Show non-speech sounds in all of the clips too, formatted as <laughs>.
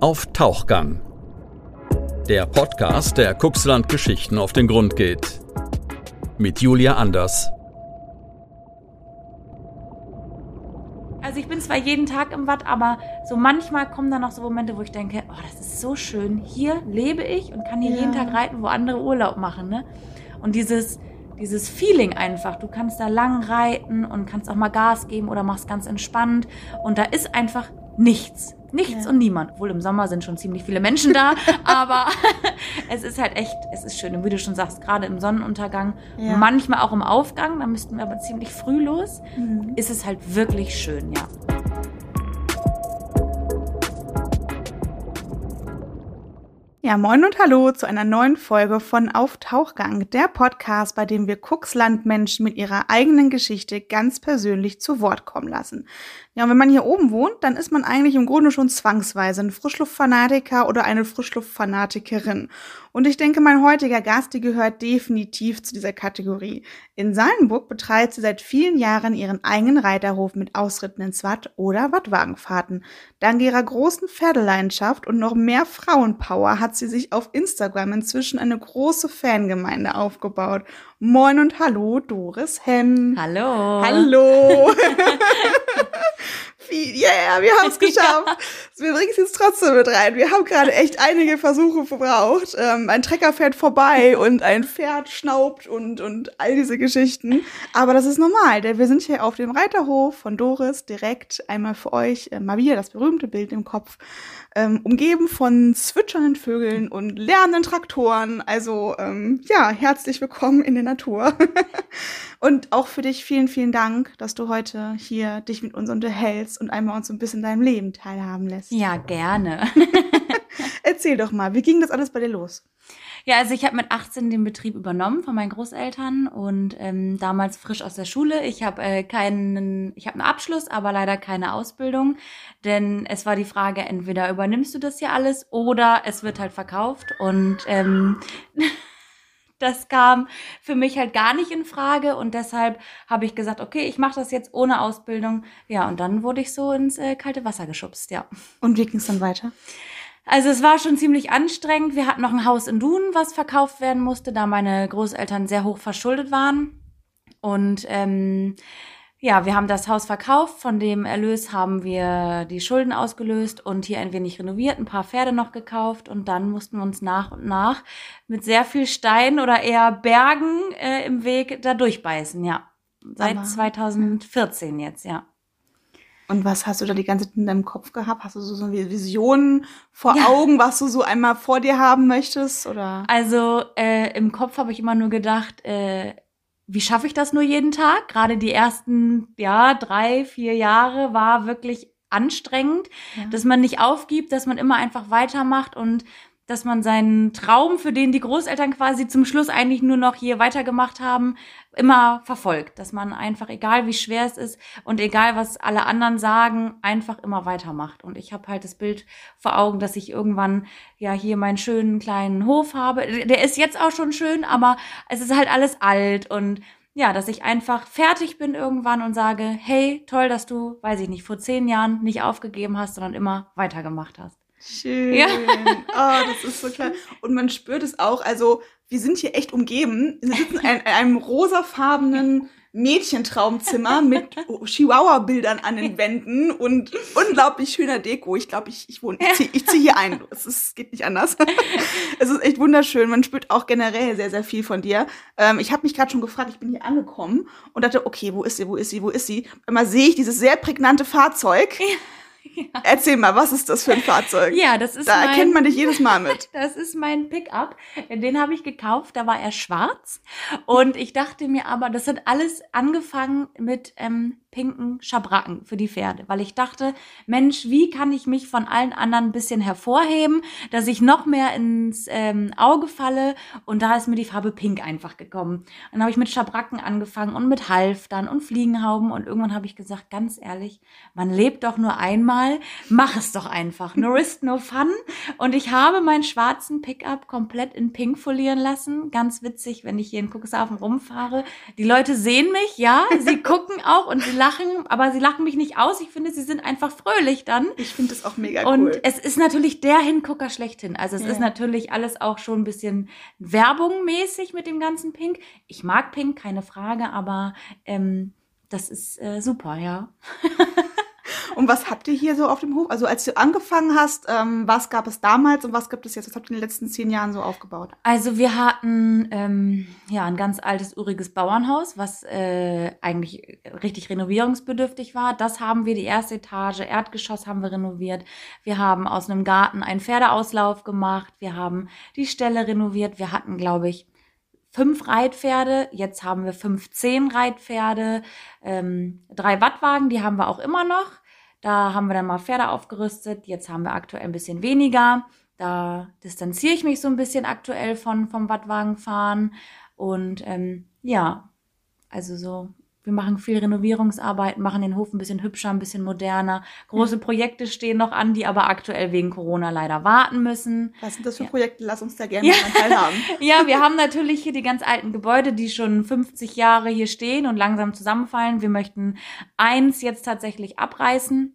Auf Tauchgang. Der Podcast, der Kuxland Geschichten auf den Grund geht. Mit Julia Anders. Also ich bin zwar jeden Tag im Watt, aber so manchmal kommen dann noch so Momente, wo ich denke, oh, das ist so schön. Hier lebe ich und kann hier Ja. jeden Tag reiten, wo andere Urlaub machen. Ne? Und dieses, dieses Feeling einfach, du kannst da lang reiten und kannst auch mal Gas geben oder machst ganz entspannt. Und da ist einfach nichts. Nichts Ja. und niemand. Wohl im Sommer sind schon ziemlich viele Menschen da, <laughs> aber <laughs> es ist halt echt, es ist schön. Und wie du schon sagst, gerade im Sonnenuntergang, Ja. manchmal auch im Aufgang, da müssten wir aber ziemlich früh los, Mhm. ist es halt wirklich schön, ja. Ja, moin und hallo zu einer neuen Folge von Auf Tauchgang, der Podcast, bei dem wir Kuxlandmenschen mit ihrer eigenen Geschichte ganz persönlich zu Wort kommen lassen. Ja, und wenn man hier oben wohnt, dann ist man eigentlich im Grunde schon zwangsweise ein Frischluftfanatiker oder eine Frischluftfanatikerin. Und ich denke, mein heutiger Gast, die gehört definitiv zu dieser Kategorie. In Sallenburg betreibt sie seit vielen Jahren ihren eigenen Reiterhof mit Ausritten ins Watt oder Wattwagenfahrten. Dank ihrer großen Pferdeleidenschaft und noch mehr Frauenpower hat sie sich auf Instagram inzwischen eine große Fangemeinde aufgebaut. Moin und hallo, Doris Henn. Hallo. Hallo. <laughs> <laughs> Wie- Yeah, wir haben es <laughs> geschafft. Wir bringen es jetzt trotzdem mit rein. Wir haben gerade echt einige Versuche verbraucht. Ähm, ein Trecker fährt vorbei <laughs> und ein Pferd schnaubt und, und all diese Geschichten. Aber das ist normal, denn wir sind hier auf dem Reiterhof von Doris direkt einmal für euch äh, mal wieder das berühmte Bild im Kopf. Ähm, umgeben von zwitschernden Vögeln und lärmenden Traktoren. Also ähm, ja, herzlich willkommen in der Natur. <laughs> Und auch für dich vielen, vielen Dank, dass du heute hier dich mit uns unterhältst und einmal uns so ein bisschen deinem Leben teilhaben lässt. Ja, gerne. <laughs> Erzähl doch mal, wie ging das alles bei dir los? Ja, also ich habe mit 18 den Betrieb übernommen von meinen Großeltern und ähm, damals frisch aus der Schule. Ich habe äh, keinen, ich habe einen Abschluss, aber leider keine Ausbildung, denn es war die Frage, entweder übernimmst du das hier alles oder es wird halt verkauft und ähm, <laughs> das kam für mich halt gar nicht in Frage und deshalb habe ich gesagt, okay, ich mache das jetzt ohne Ausbildung. Ja, und dann wurde ich so ins äh, kalte Wasser geschubst, ja. Und wie ging es dann weiter? Also es war schon ziemlich anstrengend. Wir hatten noch ein Haus in Dun, was verkauft werden musste, da meine Großeltern sehr hoch verschuldet waren. Und ähm, ja, wir haben das Haus verkauft. Von dem Erlös haben wir die Schulden ausgelöst und hier ein wenig renoviert, ein paar Pferde noch gekauft. Und dann mussten wir uns nach und nach mit sehr viel Stein oder eher Bergen äh, im Weg da durchbeißen, ja. Seit Aber- 2014 jetzt, ja. Und was hast du da die ganze Zeit in deinem Kopf gehabt? Hast du so, so Visionen vor Ja. Augen, was du so einmal vor dir haben möchtest? Oder? Also äh, im Kopf habe ich immer nur gedacht, äh, wie schaffe ich das nur jeden Tag? Gerade die ersten, ja, drei, vier Jahre war wirklich anstrengend, Ja. dass man nicht aufgibt, dass man immer einfach weitermacht und dass man seinen Traum, für den die Großeltern quasi zum Schluss eigentlich nur noch hier weitergemacht haben, immer verfolgt. Dass man einfach, egal wie schwer es ist und egal was alle anderen sagen, einfach immer weitermacht. Und ich habe halt das Bild vor Augen, dass ich irgendwann ja hier meinen schönen kleinen Hof habe. Der ist jetzt auch schon schön, aber es ist halt alles alt und ja, dass ich einfach fertig bin irgendwann und sage, hey, toll, dass du, weiß ich nicht, vor zehn Jahren nicht aufgegeben hast, sondern immer weitergemacht hast. Schön. Ja. Oh, das ist so klar. Und man spürt es auch. Also, wir sind hier echt umgeben. Wir sitzen in ein- einem rosafarbenen Mädchentraumzimmer <laughs> mit Chihuahua-Bildern an den Wänden und unglaublich schöner Deko. Ich glaube, ich, ich wohne, ich ziehe ich zieh hier ein. Es ist, geht nicht anders. <laughs> es ist echt wunderschön. Man spürt auch generell sehr, sehr viel von dir. Ähm, ich habe mich gerade schon gefragt, ich bin hier angekommen und dachte, okay, wo ist sie, wo ist sie, wo ist sie? Einmal sehe ich dieses sehr prägnante Fahrzeug. Erzähl mal, was ist das für ein Fahrzeug? Ja, das ist Da mein, erkennt man dich jedes Mal mit. <laughs> Das ist mein Pickup. Den habe ich gekauft. Da war er schwarz. Und ich dachte mir aber, das hat alles angefangen mit ähm, pinken Schabracken für die Pferde. Weil ich dachte, Mensch, wie kann ich mich von allen anderen ein bisschen hervorheben, dass ich noch mehr ins ähm, Auge falle. Und da ist mir die Farbe pink einfach gekommen. Dann habe ich mit Schabracken angefangen und mit Halftern und Fliegenhauben. Und irgendwann habe ich gesagt, ganz ehrlich, man lebt doch nur einmal. Mach es doch einfach. No risk, no fun. Und ich habe meinen schwarzen Pickup komplett in pink folieren lassen. Ganz witzig, wenn ich hier in Cuxhaven rumfahre. Die Leute sehen mich, ja, sie <laughs> gucken auch und sie lachen lachen, aber sie lachen mich nicht aus. Ich finde, sie sind einfach fröhlich dann. Ich finde das auch mega Und cool. es ist natürlich der Hingucker schlechthin. Also es Ja. ist natürlich alles auch schon ein bisschen werbungmäßig mit dem ganzen Pink. Ich mag Pink, keine Frage, aber ähm, das ist äh, super, ja. <laughs> Und was habt ihr hier so auf dem Hof? Also als du angefangen hast, ähm, was gab es damals und was gibt es jetzt? Was habt ihr in den letzten zehn Jahren so aufgebaut? Also wir hatten ähm, ja ein ganz altes, uriges Bauernhaus, was äh, eigentlich richtig renovierungsbedürftig war. Das haben wir, die erste Etage, Erdgeschoss haben wir renoviert. Wir haben aus einem Garten einen Pferdeauslauf gemacht. Wir haben die Ställe renoviert. Wir hatten, glaube ich, fünf Reitpferde. Jetzt haben wir 15 Reitpferde. Ähm, drei Wattwagen, die haben wir auch immer noch. Da haben wir dann mal Pferde aufgerüstet. Jetzt haben wir aktuell ein bisschen weniger. Da distanziere ich mich so ein bisschen aktuell von vom Wattwagenfahren. Und ähm, ja, also so, wir machen viel Renovierungsarbeit, machen den Hof ein bisschen hübscher, ein bisschen moderner. Große Projekte stehen noch an, die aber aktuell wegen Corona leider warten müssen. Was sind das für Ja. Projekte? Lass uns da gerne Ja. mal teilhaben. <laughs> Ja, wir haben natürlich hier die ganz alten Gebäude, die schon 50 Jahre hier stehen und langsam zusammenfallen. Wir möchten eins jetzt tatsächlich abreißen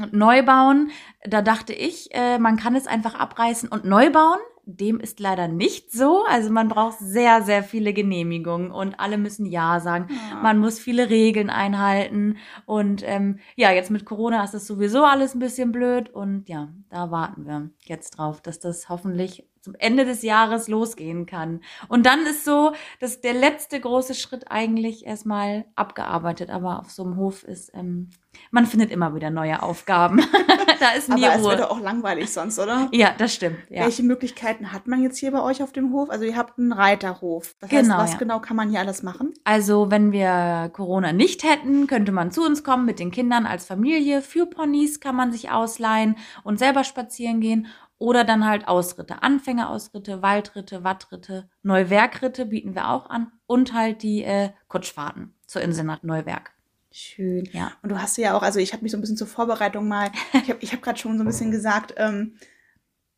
und neu bauen. Da dachte ich, äh, man kann es einfach abreißen und neu bauen. Dem ist leider nicht so. Also man braucht sehr, sehr viele Genehmigungen und alle müssen Ja sagen. Ja. Man muss viele Regeln einhalten. Und ähm, ja, jetzt mit Corona ist das sowieso alles ein bisschen blöd. Und ja, da warten wir jetzt drauf, dass das hoffentlich zum Ende des Jahres losgehen kann. Und dann ist so, dass der letzte große Schritt eigentlich erstmal abgearbeitet. Aber auf so einem Hof ist, ähm, man findet immer wieder neue Aufgaben. <laughs> da ist nie Aber es Ruhe. wird doch auch langweilig sonst, oder? Ja, das stimmt. Ja. Welche Möglichkeiten hat man jetzt hier bei euch auf dem Hof? Also ihr habt einen Reiterhof. Das Genau, heißt, was ja. genau kann man hier alles machen? Also, wenn wir Corona nicht hätten, könnte man zu uns kommen mit den Kindern als Familie. Für Ponys kann man sich ausleihen und selber spazieren gehen. Oder dann halt Ausritte, Anfängerausritte, Waldritte, Wattritte, Neuwerkritte bieten wir auch an. Und halt die äh, Kutschfahrten zur Insel nach Neuwerk. Schön. Ja. Und du hast ja auch, also ich habe mich so ein bisschen zur Vorbereitung mal, <laughs> ich habe ich hab gerade schon so ein bisschen gesagt, ähm,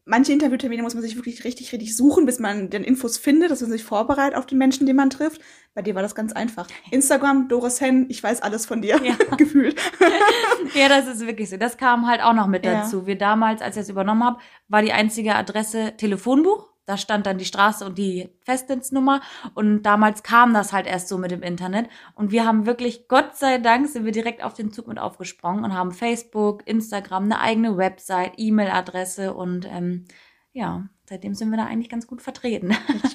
manche Interviewtermine muss man sich wirklich richtig, richtig suchen, bis man den Infos findet, dass man sich vorbereitet auf den Menschen, den man trifft. Bei dir war das ganz einfach. <laughs> Instagram, Doris Hen, ich weiß alles von dir, Ja. <laughs> gefühlt. Ja, das ist wirklich so. Das kam halt auch noch mit Ja. dazu. Wir damals, als ich es übernommen habe, war die einzige Adresse Telefonbuch. Da stand dann die Straße und die Festnetznummer. Und damals kam das halt erst so mit dem Internet. Und wir haben wirklich, Gott sei Dank, sind wir direkt auf den Zug mit aufgesprungen und haben Facebook, Instagram, eine eigene Website, E-Mail-Adresse und ähm, ja, seitdem sind wir da eigentlich ganz gut vertreten.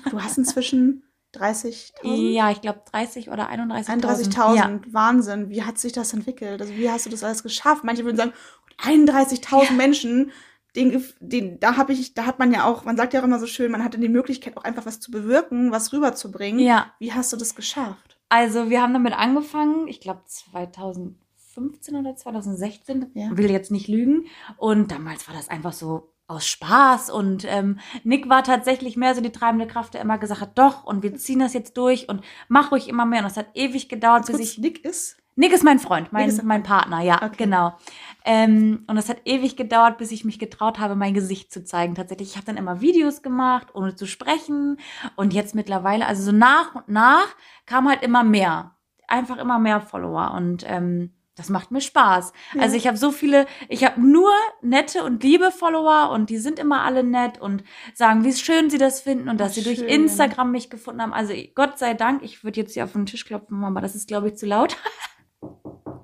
Du hast inzwischen 30.000? ja, ich glaube 30 oder 31.000. 31.000, Ja. Wahnsinn. Wie hat sich das entwickelt? Also wie hast du das alles geschafft? Manche würden sagen, 31.000 Menschen, den, den, da habe ich, da hat man ja auch, man sagt ja auch immer so schön, man hatte die Möglichkeit auch einfach was zu bewirken, was rüberzubringen. ja. Wie hast du das geschafft? Also wir haben damit angefangen, ich glaube 2015 oder 2016, Ja. will jetzt nicht lügen. Und damals war das einfach so aus Spaß und ähm, Nick war tatsächlich mehr so die treibende Kraft, der immer gesagt hat, doch und wir ziehen das jetzt durch und mach ruhig immer mehr. Und das hat ewig gedauert, bis ich Nick ist. Nick ist mein Freund, mein, dein mein Partner, ja, Okay. genau. Ähm, und es hat ewig gedauert, bis ich mich getraut habe, mein Gesicht zu zeigen. Tatsächlich, ich habe dann immer Videos gemacht, ohne zu sprechen. Und jetzt mittlerweile, also so nach und nach, kam halt immer mehr. Einfach immer mehr Follower. Und ähm, das macht mir Spaß. Ja. Also ich habe so viele, ich habe nur nette und liebe Follower und die sind immer alle nett und sagen, wie schön sie das finden und dass sie durch. Instagram mich gefunden haben. Also Gott sei Dank, ich würde jetzt hier auf den Tisch klopfen, aber das ist, glaube ich, zu laut. <laughs>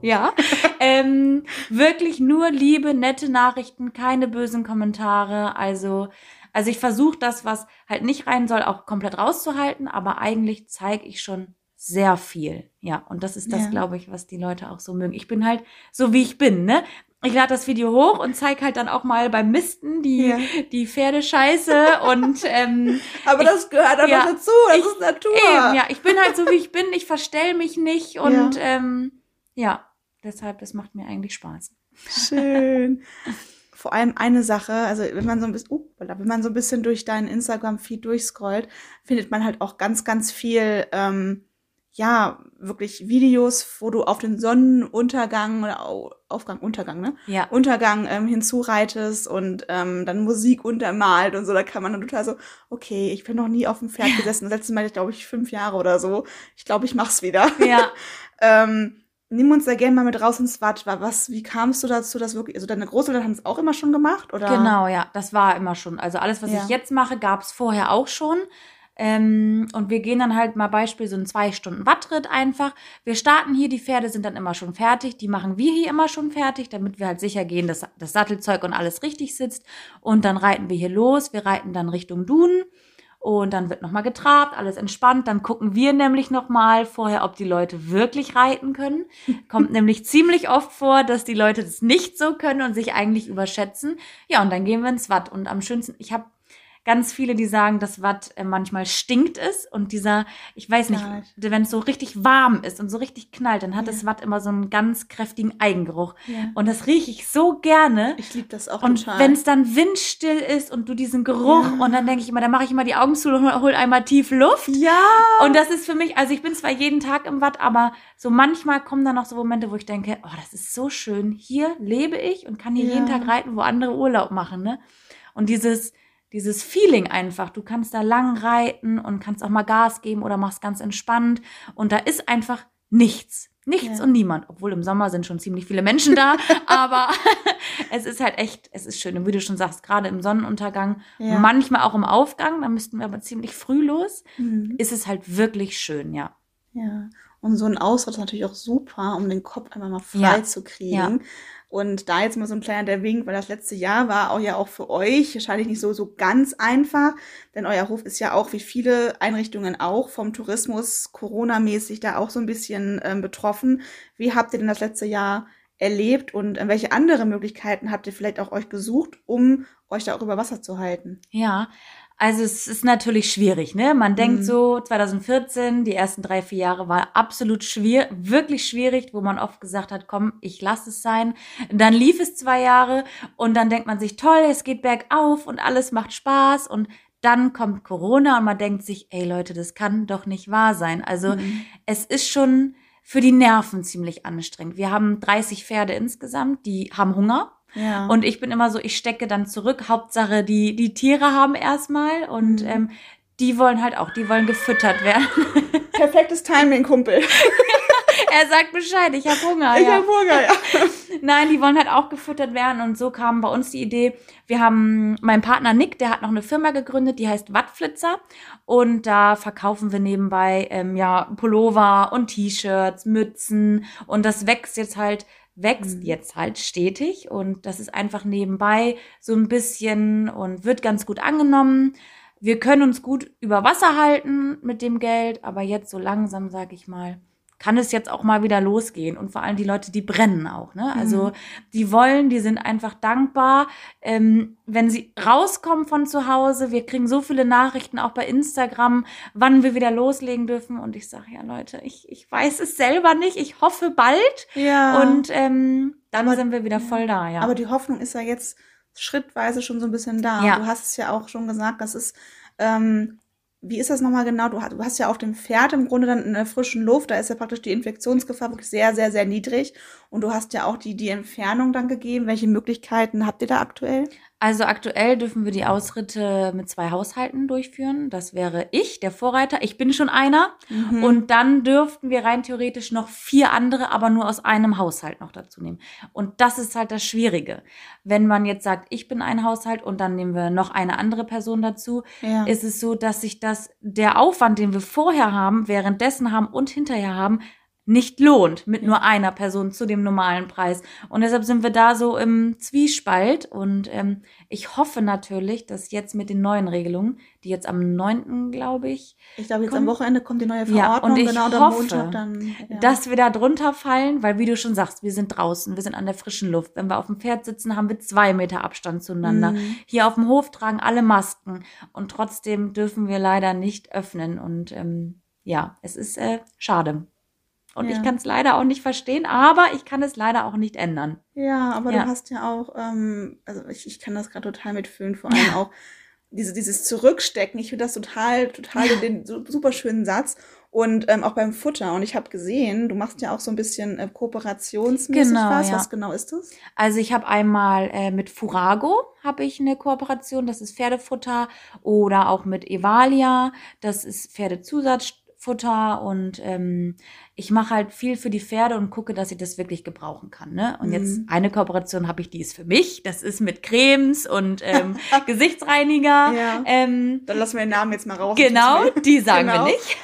ja. <laughs> ähm, wirklich nur liebe, nette Nachrichten, keine bösen Kommentare. Also, also ich versuche das, was halt nicht rein soll, auch komplett rauszuhalten, aber eigentlich zeige ich schon sehr viel. Ja, und das ist das, Ja. glaube ich, was die Leute auch so mögen. Ich bin halt so, wie ich bin, ne? Ich lade das Video hoch und zeige halt dann auch mal beim Misten die, Ja. die Pferdescheiße und <laughs> ähm, Aber Ich- das gehört einfach ja, dazu. Das ich- ist Natur. Eben, ja, ich bin halt so, wie ich bin. Ich verstell mich nicht und ähm, ja, deshalb, das macht mir eigentlich Spaß. Schön. <laughs> Vor allem eine Sache, also wenn man so ein bisschen, oh, voilà, wenn man so ein bisschen durch deinen Instagram-Feed durchscrollt, findet man halt auch ganz, ganz viel, ähm, ja, wirklich Videos, wo du auf den Sonnenuntergang oder Au- Aufgang, Untergang, ne? Ja. Untergang ähm, hinzureitest und ähm, dann Musik untermalt und so. Da kann man dann total so, okay, ich bin noch nie auf dem Pferd gesessen. Das letzte Mal, glaube ich, fünf Jahre oder so. Ich glaube, ich mach's wieder. Ja, <laughs> Ähm, nimm uns da gerne mal mit raus ins Watt. Was, wie kamst du dazu, dass wirklich, also deine Großeltern haben es auch immer schon gemacht, oder? Genau, ja, das war immer schon. Also alles, was Ja. ich jetzt mache, gab es vorher auch schon. Ähm, und wir gehen dann halt mal Beispiel so einen zwei Stunden Wattritt einfach. Wir starten hier, die Pferde sind dann immer schon fertig. Die machen wir hier immer schon fertig, damit wir halt sicher gehen, dass das Sattelzeug und alles richtig sitzt. Und dann reiten wir hier los. Wir reiten dann Richtung Dun. Und dann wird nochmal getrabt, alles entspannt. Dann gucken wir nämlich nochmal vorher, ob die Leute wirklich reiten können. Kommt <laughs> nämlich ziemlich oft vor, dass die Leute das nicht so können und sich eigentlich überschätzen. Ja, und dann gehen wir ins Watt. Und am schönsten, ich habe ganz viele, die sagen, dass Watt äh, manchmal stinkt ist und dieser, ich weiß nicht, wenn es so richtig warm ist und so richtig knallt, dann hat Ja. das Watt immer so einen ganz kräftigen Eigengeruch. Ja. Und das rieche ich so gerne. Ich liebe das auch Und wenn es dann windstill ist und du diesen Geruch Ja. und dann denke ich immer, dann mache ich immer die Augen zu und hol, hol einmal tief Luft. ja. Und das ist für mich, also ich bin zwar jeden Tag im Watt, aber so manchmal kommen dann noch so Momente, wo ich denke, oh, das ist so schön. Hier lebe ich und kann hier jeden Tag reiten, wo andere Urlaub machen, ne? Und dieses, dieses Feeling einfach, du kannst da lang reiten und kannst auch mal Gas geben oder machst ganz entspannt. Und da ist einfach nichts. Nichts Ja. und niemand. Obwohl im Sommer sind schon ziemlich viele Menschen da, <laughs> aber <laughs> es ist halt echt, es ist schön. Und wie du schon sagst, gerade im Sonnenuntergang, Ja. manchmal auch im Aufgang, da müssten wir aber ziemlich früh los, Mhm. ist es halt wirklich schön, ja. Ja. Und so ein Ausritt ist natürlich auch super, um den Kopf einmal mal frei Ja. zu kriegen. Und da jetzt mal so ein kleiner der Wink, weil das letzte Jahr war auch ja auch für euch wahrscheinlich nicht so, so ganz einfach, denn euer Hof ist ja auch wie viele Einrichtungen auch vom Tourismus Corona-mäßig da auch so ein bisschen ähm, betroffen. Wie habt ihr denn das letzte Jahr erlebt und äh, welche andere Möglichkeiten habt ihr vielleicht auch euch gesucht, um euch da auch über Wasser zu halten? Ja, also es ist natürlich schwierig, ne? Man denkt Mhm. so, 2014, die ersten drei, vier Jahre war absolut schwierig, wirklich schwierig, wo man oft gesagt hat, komm, ich lass es sein. Dann lief es zwei Jahre und dann denkt man sich, toll, es geht bergauf und alles macht Spaß und dann kommt Corona und man denkt sich, ey Leute, das kann doch nicht wahr sein. Also Mhm. es ist schon für die Nerven ziemlich anstrengend. Wir haben 30 Pferde insgesamt, die haben Hunger. Ja. Und ich bin immer so, ich stecke dann zurück. Hauptsache, die, die Tiere haben erstmal und Mhm. ähm, die wollen halt auch, die wollen gefüttert werden. <laughs> perfektes Timing, Kumpel. <laughs> er sagt Bescheid, ich habe Hunger. Ich ja. hab Hunger, ja. <laughs> Nein, die wollen halt auch gefüttert werden und so kam bei uns die Idee. Wir haben mein Partner Nick, der hat noch eine Firma gegründet, die heißt Wattflitzer und da verkaufen wir nebenbei ähm, ja Pullover und T-Shirts, Mützen und das wächst jetzt halt wächst Mhm. jetzt halt stetig und das ist einfach nebenbei so ein bisschen und wird ganz gut angenommen. Wir können uns gut über Wasser halten mit dem Geld, aber jetzt so langsam, sag ich mal, kann es jetzt auch mal wieder losgehen. Und vor allem die Leute, die brennen auch. Ne? Also Mhm. die wollen, die sind einfach dankbar, ähm, wenn sie rauskommen von zu Hause. Wir kriegen so viele Nachrichten auch bei Instagram, wann wir wieder loslegen dürfen. Und ich sage, ja Leute, ich, ich weiß es selber nicht. Ich hoffe bald. Ja. Und ähm, dann Aber- sind wir wieder voll da. Ja. Aber die Hoffnung ist ja jetzt schrittweise schon so ein bisschen da. Ja. Du hast es ja auch schon gesagt, das ist, ähm, wie ist das nochmal genau? Du hast, du hast ja auf dem Pferd im Grunde dann in der frischen Luft, da ist ja praktisch die Infektionsgefahr wirklich sehr, sehr, sehr niedrig. Und du hast ja auch die, die Entfernung dann gegeben. Welche Möglichkeiten habt ihr da aktuell? Also aktuell dürfen wir die Ausritte mit zwei Haushalten durchführen. Das wäre ich, der Vorreiter. Ich bin schon einer. Mhm. Und dann dürften wir rein theoretisch noch vier andere, aber nur aus einem Haushalt noch dazu nehmen. Und das ist halt das Schwierige. Wenn man jetzt sagt, ich bin ein Haushalt und dann nehmen wir noch eine andere Person dazu, ja. ist es so, dass sich das, der Aufwand, den wir vorher haben, währenddessen haben und hinterher haben, nicht lohnt mit nur einer Person zu dem normalen Preis. Und deshalb sind wir da so im Zwiespalt. Und ähm, ich hoffe natürlich, dass jetzt mit den neuen Regelungen, die jetzt am 9., glaube ich, ich glaube, jetzt komm. am Wochenende kommt die neue Ja, Verordnung, und ich genau, hoffe, Montag dann. Ja. dass wir da drunter fallen, weil wie du schon sagst, wir sind draußen, wir sind an der frischen Luft. Wenn wir auf dem Pferd sitzen, haben wir zwei Meter Abstand zueinander. Mhm. Hier auf dem Hof tragen alle Masken und trotzdem dürfen wir leider nicht öffnen. Und ähm, ja, es ist äh, schade. Und Ja. ich kann es leider auch nicht verstehen, aber ich kann es leider auch nicht ändern. Ja, aber Ja. du hast ja auch, ähm, also ich, ich kann das gerade total mitfühlen, vor <laughs> allem auch diese, dieses Zurückstecken. Ich finde das total, total den so, super schönen Satz. Und ähm, auch beim Futter. Und ich habe gesehen, du machst ja auch so ein bisschen äh, kooperationsmäßig Genau, was. ja. Was genau ist das? Also ich habe einmal äh, mit Furago habe ich eine Kooperation, das ist Pferdefutter oder auch mit Evalia, das ist Futter und ähm, ich mache halt viel für die Pferde und gucke, dass ich das wirklich gebrauchen kann. Ne? Und Mhm. jetzt eine Kooperation habe ich, die ist für mich. Das ist mit Cremes und ähm, <laughs> Gesichtsreiniger. Ja. Ähm, Dann lassen wir den Namen jetzt mal raus. Genau, die sagen Genau. wir nicht.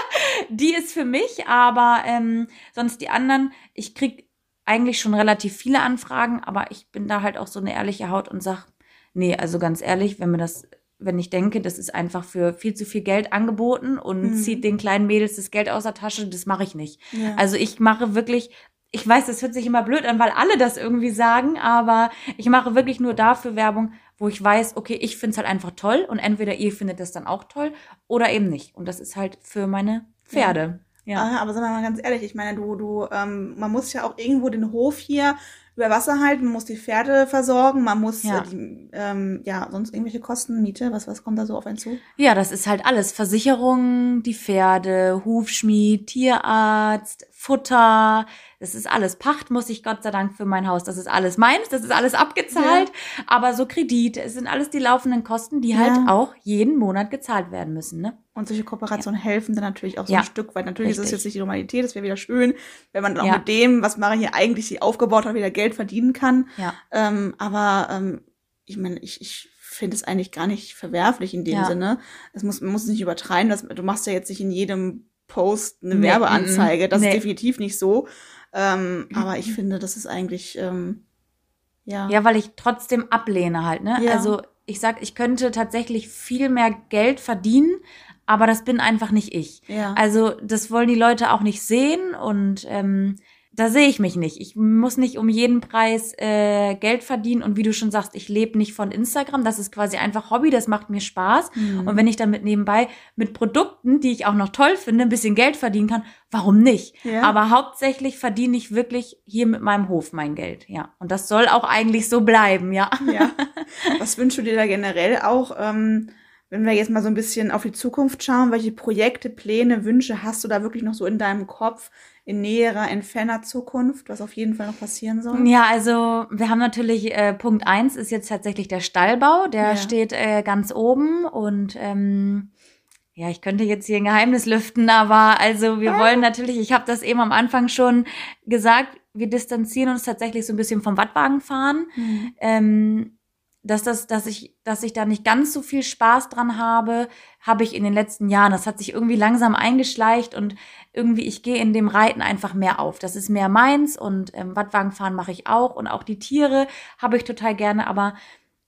<laughs> die ist für mich, aber ähm, sonst die anderen, ich krieg eigentlich schon relativ viele Anfragen, aber ich bin da halt auch so eine ehrliche Haut und sag, nee, also ganz ehrlich, wenn mir das, wenn ich denke, das ist einfach für viel zu viel Geld angeboten und Mhm. zieht den kleinen Mädels das Geld aus der Tasche, das mache ich nicht. Ja. Also ich mache wirklich, ich weiß, das hört sich immer blöd an, weil alle das irgendwie sagen, aber ich mache wirklich nur dafür Werbung, wo ich weiß, okay, ich finde es halt einfach toll und entweder ihr findet das dann auch toll oder eben nicht. Und das ist halt für meine Pferde. Ja. Ah, aber sagen wir mal ganz ehrlich, ich meine, du, du, ähm, man muss ja auch irgendwo den Hof hier über Wasser halten, man muss die Pferde versorgen, man muss Ja. äh, die, ähm, ja, sonst irgendwelche Kosten, Miete, was, was kommt da so auf einen zu? Ja, das ist halt alles. Versicherung, die Pferde, Hufschmied, Tierarzt, Futter, das ist alles. Pacht muss ich Gott sei Dank für mein Haus. Das ist alles meins, das ist alles abgezahlt. Aber so Kredit, es sind alles die laufenden Kosten, die halt Ja. auch jeden Monat gezahlt werden müssen. Ne? Und solche Kooperationen helfen dann natürlich auch so Ja. ein Stück weit. Natürlich ist es Richtig. jetzt nicht die Normalität, das wäre wieder schön, wenn man dann auch Ja. mit dem, was Mara hier eigentlich sie aufgebaut hat, wieder Geld verdienen kann. Ja. Ähm, aber ähm, ich meine, ich, ich finde es eigentlich gar nicht verwerflich in dem Ja. Sinne. Es muss, man muss es nicht übertreiben. Das, du machst ja jetzt nicht in jedem Post eine Nee, Werbeanzeige. Das mm, ist nee. definitiv nicht so. Ähm, aber ich finde, das ist eigentlich, ähm, ja. Ja, weil ich trotzdem ablehne halt, ne? Ja. Also ich sag, ich könnte tatsächlich viel mehr Geld verdienen, aber das bin einfach nicht ich. Ja. Also das wollen die Leute auch nicht sehen und ähm, da sehe ich mich nicht. Ich muss nicht um jeden Preis äh, Geld verdienen und wie du schon sagst, ich lebe nicht von Instagram. Das ist quasi einfach Hobby, das macht mir Spaß. Mhm. Und wenn ich damit nebenbei mit Produkten, die ich auch noch toll finde, ein bisschen Geld verdienen kann, warum nicht? Ja. Aber hauptsächlich verdiene ich wirklich hier mit meinem Hof mein Geld, ja. Und das soll auch eigentlich so bleiben, ja. Ja. Was wünschst du dir da generell auch, ähm, wenn wir jetzt mal so ein bisschen auf die Zukunft schauen, welche Projekte, Pläne, Wünsche hast du da wirklich noch so in deinem Kopf in näherer, in ferner Zukunft, was auf jeden Fall noch passieren soll? Ja, also wir haben natürlich äh, Punkt eins ist jetzt tatsächlich der Stallbau, der Ja. steht äh, ganz oben und ähm, ja, ich könnte jetzt hier ein Geheimnis lüften, aber also wir wollen natürlich, ich habe das eben am Anfang schon gesagt, wir distanzieren uns tatsächlich so ein bisschen vom Wattwagenfahren. Mhm. ähm, dass das, dass ich, dass ich da nicht ganz so viel Spaß dran habe, habe ich in den letzten Jahren. Das hat sich irgendwie langsam eingeschleicht und irgendwie ich gehe in dem Reiten einfach mehr auf. Das ist mehr meins und ähm, Wattwagenfahren mache ich auch und auch die Tiere habe ich total gerne, aber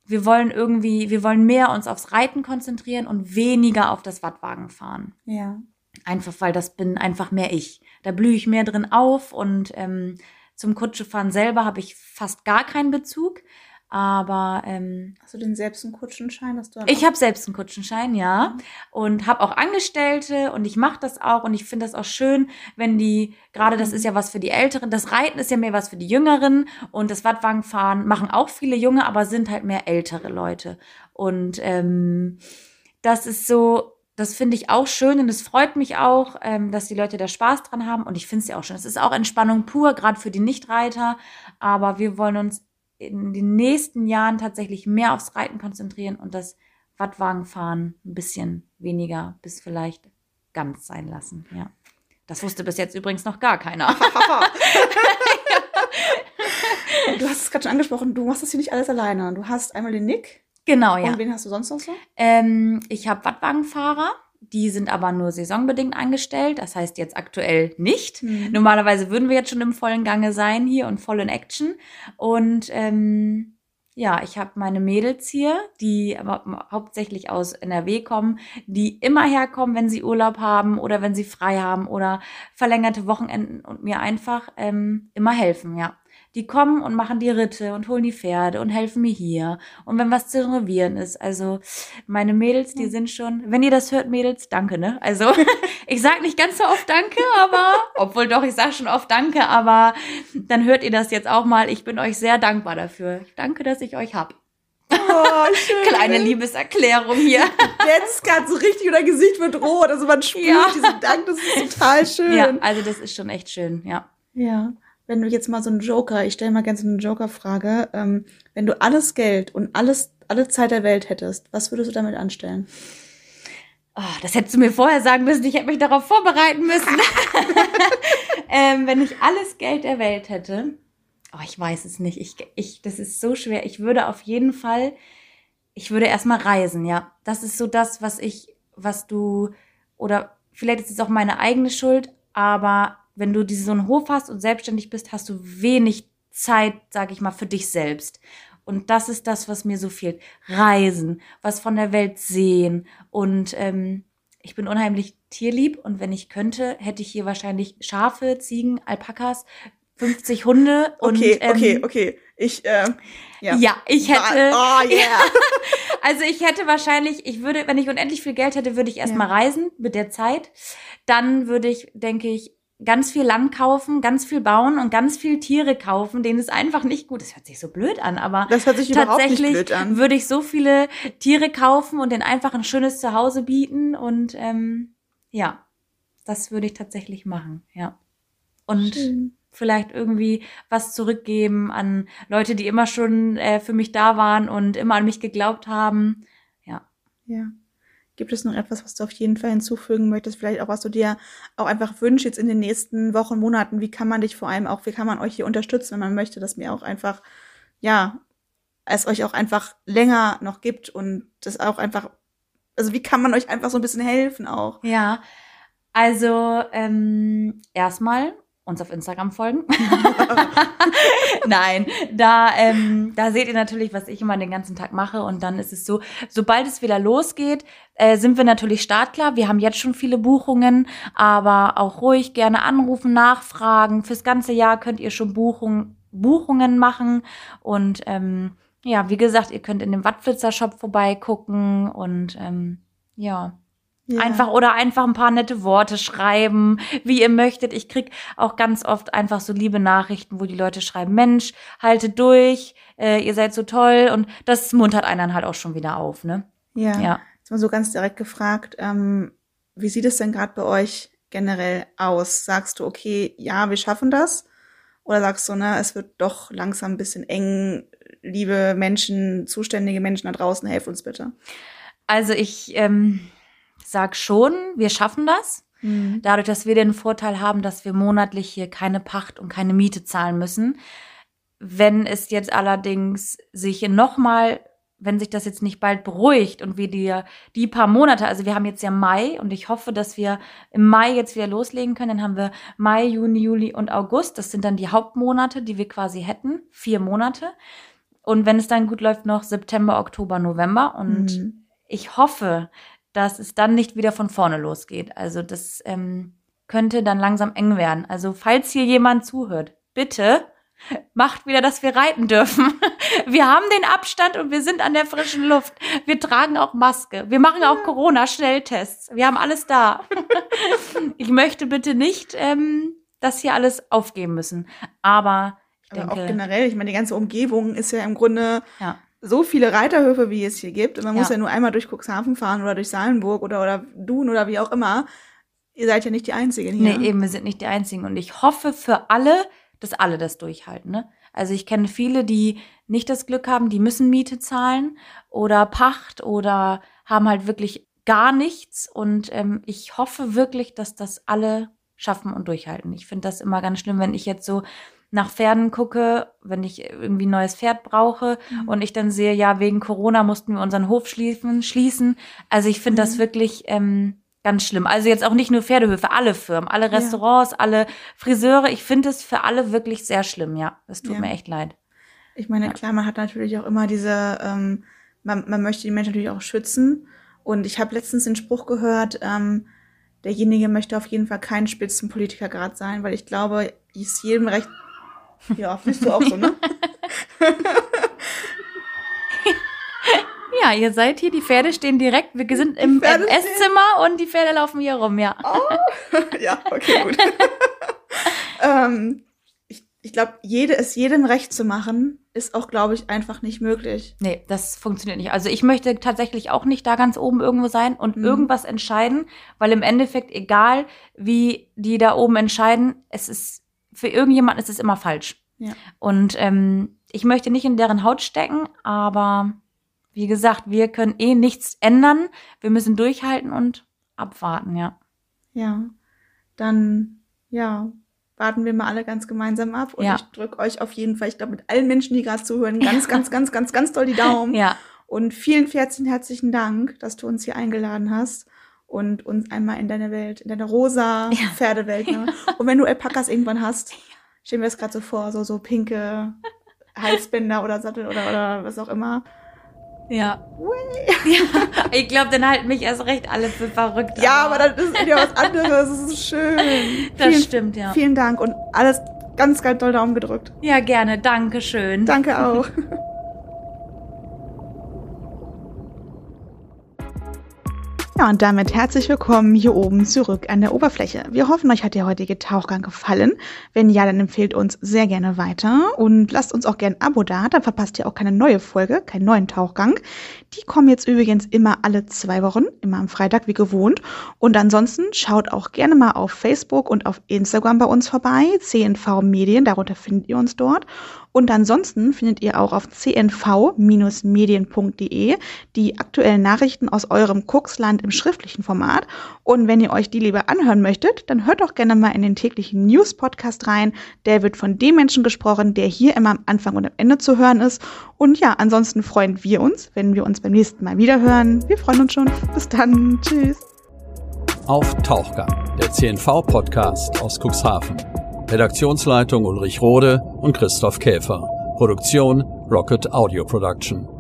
wir wollen irgendwie, wir wollen mehr uns aufs Reiten konzentrieren und weniger auf das Wattwagenfahren. Ja. Einfach weil das bin einfach mehr ich. Da blühe ich mehr drin auf und ähm, zum Kutschefahren selber habe ich fast gar keinen Bezug. Aber ähm, Hast du denn selbst einen Kutschenschein? Dass du ich habe selbst einen Kutschenschein, ja. Und habe auch Angestellte und ich mache das auch und ich finde das auch schön, wenn die, gerade das ist ja was für die Älteren, das Reiten ist ja mehr was für die Jüngeren und das Wattwagenfahren machen auch viele Junge, aber sind halt mehr ältere Leute. Und ähm, das ist so, das finde ich auch schön und es freut mich auch, ähm, dass die Leute da Spaß dran haben und ich finde es ja auch schön. Es ist auch Entspannung pur, gerade für die Nichtreiter, aber wir wollen uns in den nächsten Jahren tatsächlich mehr aufs Reiten konzentrieren und das Wattwagenfahren ein bisschen weniger bis vielleicht ganz sein lassen. Ja. Das wusste bis jetzt übrigens noch gar keiner. <laughs> du hast es gerade schon angesprochen, du machst das hier nicht alles alleine. Du hast einmal den Nick. genau, ja. Und wen hast du sonst noch so? Ähm, ich habe Wattwagenfahrer, die sind aber nur saisonbedingt angestellt, das heißt jetzt aktuell nicht. Mhm. Normalerweise würden wir jetzt schon im vollen Gange sein hier und voll in Action. Und ähm, ja, ich habe meine Mädels hier, die hauptsächlich aus NRW kommen, die immer herkommen, wenn sie Urlaub haben oder wenn sie frei haben oder verlängerte Wochenenden und mir einfach ähm, immer helfen, ja. Die kommen und machen die Ritte und holen die Pferde und helfen mir hier. Und wenn was zu renovieren ist, also meine Mädels, die sind schon, wenn ihr das hört, Mädels, danke, ne? Also <laughs> ich sag nicht ganz so oft Danke, aber, obwohl doch, ich sag schon oft Danke, aber dann hört ihr das jetzt auch mal. Ich bin euch sehr dankbar dafür. Danke, dass ich euch hab. Oh, <laughs> schön. Kleine Liebeserklärung hier. Jetzt gerade so richtig oder Gesicht wird rot. Also man spürt Ja. diesen Dank, das ist total schön. Ja, also das ist schon echt schön, ja. Ja. Wenn du jetzt mal so einen Joker, ich stelle mal gerne so eine Joker-Frage, ähm, wenn du alles Geld und alles, alle Zeit der Welt hättest, was würdest du damit anstellen? Oh, das hättest du mir vorher sagen müssen, ich hätte mich darauf vorbereiten müssen. <laughs> ähm, wenn ich alles Geld der Welt hätte, oh, ich weiß es nicht, ich, ich, das ist so schwer. Ich würde auf jeden Fall, ich würde erstmal reisen, ja. Das ist so das, was ich, was du, oder vielleicht ist es auch meine eigene Schuld, aber wenn du diese, so einen Hof hast und selbstständig bist, hast du wenig Zeit, sag ich mal, für dich selbst. Und das ist das, was mir so fehlt. Reisen, was von der Welt sehen. Und ähm, ich bin unheimlich tierlieb und wenn ich könnte, hätte ich hier wahrscheinlich Schafe, Ziegen, Alpakas, 50 Hunde und Okay, ähm, okay, okay. Ich, äh, ja. ja, ich hätte. Oh, <laughs> yeah. Also ich hätte wahrscheinlich, ich würde, wenn ich unendlich viel Geld hätte, würde ich erstmal Ja. reisen mit der Zeit. Dann würde ich, denke ich, ganz viel Land kaufen, ganz viel bauen und ganz viel Tiere kaufen, denen es einfach nicht gut. Das hört sich so blöd an, aber Das hört sich überhaupt nicht tatsächlich blöd an. würde ich so viele Tiere kaufen und denen einfach ein schönes Zuhause bieten und ähm, ja, das würde ich tatsächlich machen, ja. Und Schön. vielleicht irgendwie was zurückgeben an Leute, die immer schon äh, für mich da waren und immer an mich geglaubt haben. Ja. Ja. Gibt es noch etwas, was du auf jeden Fall hinzufügen möchtest? Vielleicht auch, was du dir auch einfach wünschst jetzt in den nächsten Wochen, Monaten? Wie kann man dich vor allem auch, wie kann man euch hier unterstützen, wenn man möchte, dass mir auch einfach, ja, es euch auch einfach länger noch gibt und das auch einfach, also wie kann man euch einfach so ein bisschen helfen auch? Ja. Also ähm, erstmal uns auf Instagram folgen. <laughs> <laughs> Nein, da, ähm, da seht ihr natürlich, was ich immer den ganzen Tag mache. Und dann ist es so, sobald es wieder losgeht, äh, sind wir natürlich startklar. Wir haben jetzt schon viele Buchungen, aber auch ruhig gerne anrufen, nachfragen. Fürs ganze Jahr könnt ihr schon Buchung, Buchungen machen. Und ähm, ja, wie gesagt, ihr könnt in dem Wattflitzer-Shop vorbeigucken und ähm, ja. Ja. Einfach oder einfach ein paar nette Worte schreiben, wie ihr möchtet. Ich krieg auch ganz oft einfach so liebe Nachrichten, wo die Leute schreiben, Mensch, haltet durch, äh, ihr seid so toll und das muntert einen dann halt auch schon wieder auf, ne? Ja. Ja. Jetzt mal so ganz direkt gefragt, ähm, wie sieht es denn gerade bei euch generell aus? Sagst du, okay, ja, wir schaffen das? Oder sagst du, ne, es wird doch langsam ein bisschen eng, liebe Menschen, zuständige Menschen da draußen, helft uns bitte. Also ich ähm, sag schon, wir schaffen das. Dadurch, dass wir den Vorteil haben, dass wir monatlich hier keine Pacht und keine Miete zahlen müssen. Wenn es jetzt allerdings sich nochmal, wenn sich das jetzt nicht bald beruhigt und wir die, die paar Monate, also wir haben jetzt ja Mai und ich hoffe, dass wir im Mai jetzt wieder loslegen können, dann haben wir Mai, Juni, Juli und August. Das sind dann die Hauptmonate, die wir quasi hätten. Vier Monate. Und wenn es dann gut läuft, noch September, Oktober, November. Und Mhm. ich hoffe, dass es dann nicht wieder von vorne losgeht. Also das ähm, könnte dann langsam eng werden. Also falls hier jemand zuhört, bitte macht wieder, dass wir reiten dürfen. <laughs> Wir haben den Abstand und wir sind an der frischen Luft. Wir tragen auch Maske. Wir machen auch Corona-Schnelltests. Wir haben alles da. <laughs> Ich möchte bitte nicht ähm, das hier alles aufgeben müssen. Aber ich Aber auch denke, generell, ich meine, die ganze Umgebung ist ja im Grunde ja. So viele Reiterhöfe, wie es hier gibt. Und man muss Ja. ja nur einmal durch Cuxhaven fahren oder durch Salenburg oder, oder Dun oder wie auch immer. Ihr seid ja nicht die Einzigen hier. Nee, eben, wir sind nicht die Einzigen. Und ich hoffe für alle, dass alle das durchhalten. Ne? Also ich kenne viele, die nicht das Glück haben, die müssen Miete zahlen oder Pacht oder haben halt wirklich gar nichts. Und ähm, ich hoffe wirklich, dass das alle schaffen und durchhalten. Ich finde das immer ganz schlimm, wenn ich jetzt so nach Pferden gucke, wenn ich irgendwie ein neues Pferd brauche Mhm. und ich dann sehe, ja, wegen Corona mussten wir unseren Hof schließen. schließen. Also ich finde das Mhm. wirklich ähm, ganz schlimm. Also jetzt auch nicht nur Pferdehöfe, alle Firmen, alle Ja. Restaurants, alle Friseure. Ich finde es für alle wirklich sehr schlimm, ja. Es tut Ja. mir echt leid. Ich meine, Ja. klar, man hat natürlich auch immer diese, ähm, man, man möchte die Menschen natürlich auch schützen. Und ich habe letztens den Spruch gehört, ähm, derjenige möchte auf jeden Fall kein Spitzenpolitikergrad sein, weil ich glaube, ist jedem recht. Ja, bist du auch so, ne? <laughs> Ja, ihr seid hier, die Pferde stehen direkt, wir sind im, im Esszimmer und die Pferde laufen hier rum, ja. <laughs> ja, okay, gut. <laughs> ähm, ich ich glaube, jede, es jedem recht zu machen, ist auch, glaube ich, einfach nicht möglich. Nee, das funktioniert nicht. Also ich möchte tatsächlich auch nicht da ganz oben irgendwo sein und Mhm. irgendwas entscheiden, weil im Endeffekt, egal wie die da oben entscheiden, es ist, für irgendjemanden ist es immer falsch. Ja. Und ähm, ich möchte nicht in deren Haut stecken, aber wie gesagt, wir können eh nichts ändern. Wir müssen durchhalten und abwarten, ja. Ja, dann, ja, warten wir mal alle ganz gemeinsam ab. Und Ja. ich drücke euch auf jeden Fall, ich glaube, mit allen Menschen, die gerade zuhören, ganz, <laughs> ganz, ganz, ganz, ganz doll die Daumen. Ja, Und vielen, vielen herzlichen Dank, dass du uns hier eingeladen hast und uns einmal in deine Welt, in deine rosa <laughs> Ja. Pferdewelt. Ne? <laughs> Und wenn du Alpakas irgendwann hast, stellen wir es gerade so vor, so, so pinke Halsbänder oder Sattel oder, oder was auch immer. ja. ja. Ich glaube, dann halten mich erst recht alle für verrückt. Ja, aber das ist wieder was anderes. Das ist schön. das vielen, stimmt, ja. Vielen Dank und alles ganz, ganz doll Daumen gedrückt. Ja, gerne. Dankeschön. Danke auch. <laughs> Ja, und damit herzlich willkommen hier oben zurück an der Oberfläche. Wir hoffen, euch hat der heutige Tauchgang gefallen. Wenn ja, dann empfehlt uns sehr gerne weiter und lasst uns auch gerne ein Abo da, dann verpasst ihr auch keine neue Folge, keinen neuen Tauchgang. Die kommen jetzt übrigens immer alle zwei Wochen, immer am Freitag wie gewohnt. Und ansonsten schaut auch gerne mal auf Facebook und auf Instagram bei uns vorbei, CNV Medien, darunter findet ihr uns dort. Und ansonsten findet ihr auch auf cnv-medien.de die aktuellen Nachrichten aus eurem Kuxland im schriftlichen Format. Und wenn ihr euch die lieber anhören möchtet, dann hört doch gerne mal in den täglichen News-Podcast rein. Der wird von dem Menschen gesprochen, der hier immer am Anfang und am Ende zu hören ist. Und ja, ansonsten freuen wir uns, wenn wir uns beim nächsten Mal wieder hören. Wir freuen uns schon. Bis dann. Tschüss. Auf Tauchgang, der CNV-Podcast aus Cuxhaven. Redaktionsleitung Ulrich Rode und Christoph Käfer. Produktion Rocket Audio Production.